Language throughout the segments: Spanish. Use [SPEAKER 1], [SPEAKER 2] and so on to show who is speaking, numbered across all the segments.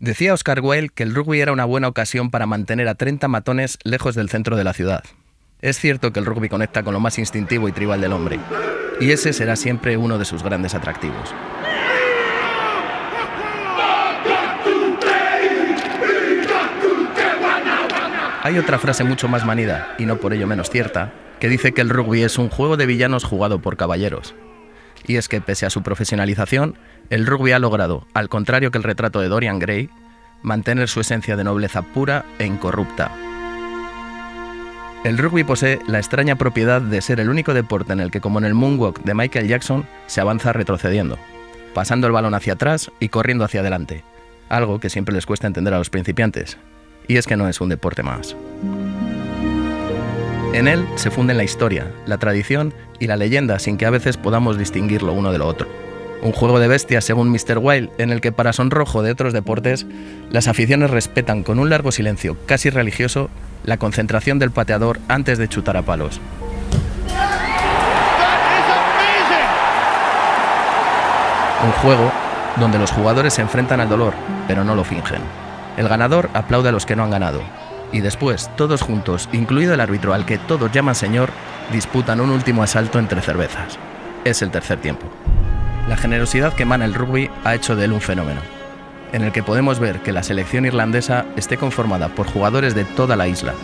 [SPEAKER 1] Decía Oscar Wilde que el rugby era una buena ocasión para mantener a 30 matones lejos del centro de la ciudad. Es cierto que el rugby conecta con lo más instintivo y tribal del hombre, y ese será siempre uno de sus grandes atractivos. Hay otra frase mucho más manida, y no por ello menos cierta, que dice que el rugby es un juego de villanos jugado por caballeros. Y es que pese a su profesionalización, el rugby ha logrado, al contrario que el retrato de Dorian Gray, mantener su esencia de nobleza pura e incorrupta. El rugby posee la extraña propiedad de ser el único deporte en el que, como en el moonwalk de Michael Jackson, se avanza retrocediendo, pasando el balón hacia atrás y corriendo hacia adelante, algo que siempre les cuesta entender a los principiantes. Y es que no es un deporte más. En él se funden la historia, la tradición y la leyenda sin que a veces podamos distinguirlo uno de lo otro. Un juego de bestias, según Mr. Wild, en el que para sonrojo de otros deportes, las aficiones respetan con un largo silencio casi religioso la concentración del pateador antes de chutar a palos. Un juego donde los jugadores se enfrentan al dolor, pero no lo fingen. El ganador aplaude a los que no han ganado. Y después, todos juntos, incluido el árbitro al que todos llaman señor, disputan un último asalto entre cervezas. Es el tercer tiempo. La generosidad que emana el rugby ha hecho de él un fenómeno, en el que podemos ver que la selección irlandesa esté conformada por jugadores de toda la isla,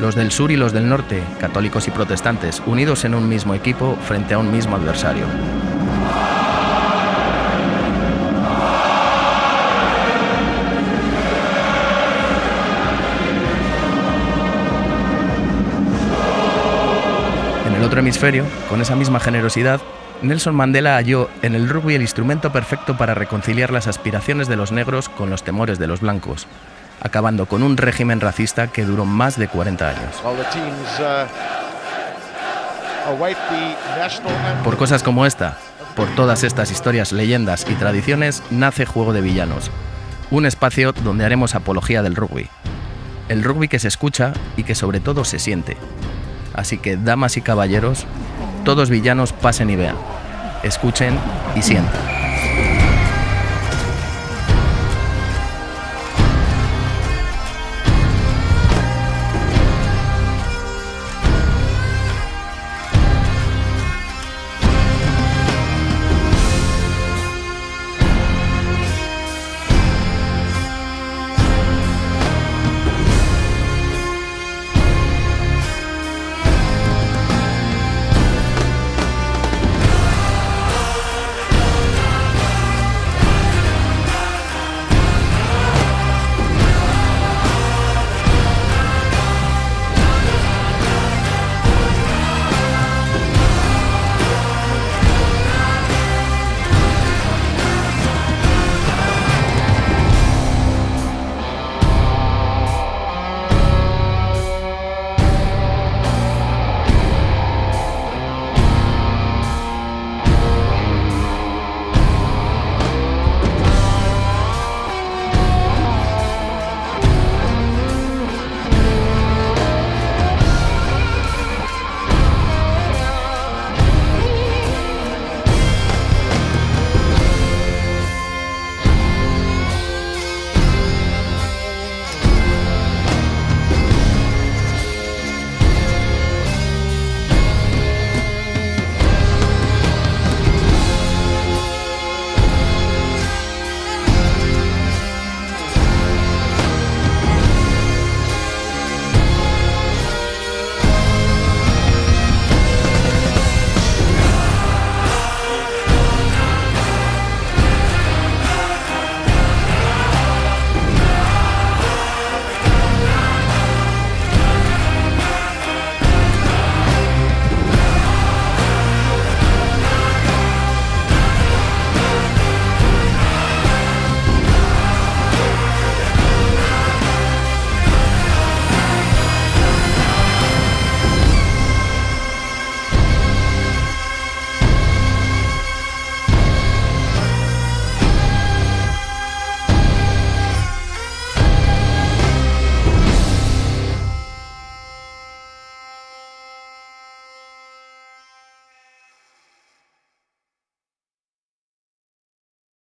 [SPEAKER 1] los del sur y los del norte, católicos y protestantes, unidos en un mismo equipo frente a un mismo adversario. Otro hemisferio, con esa misma generosidad, Nelson Mandela halló en el rugby el instrumento perfecto para reconciliar las aspiraciones de los negros con los temores de los blancos, acabando con un régimen racista que duró más de 40 años. Por cosas como esta, por todas estas historias, leyendas y tradiciones, nace Juego de Villanos, un espacio donde haremos apología del rugby. El rugby que se escucha y que sobre todo se siente. Así que, damas y caballeros, todos villanos pasen y vean, escuchen y sientan.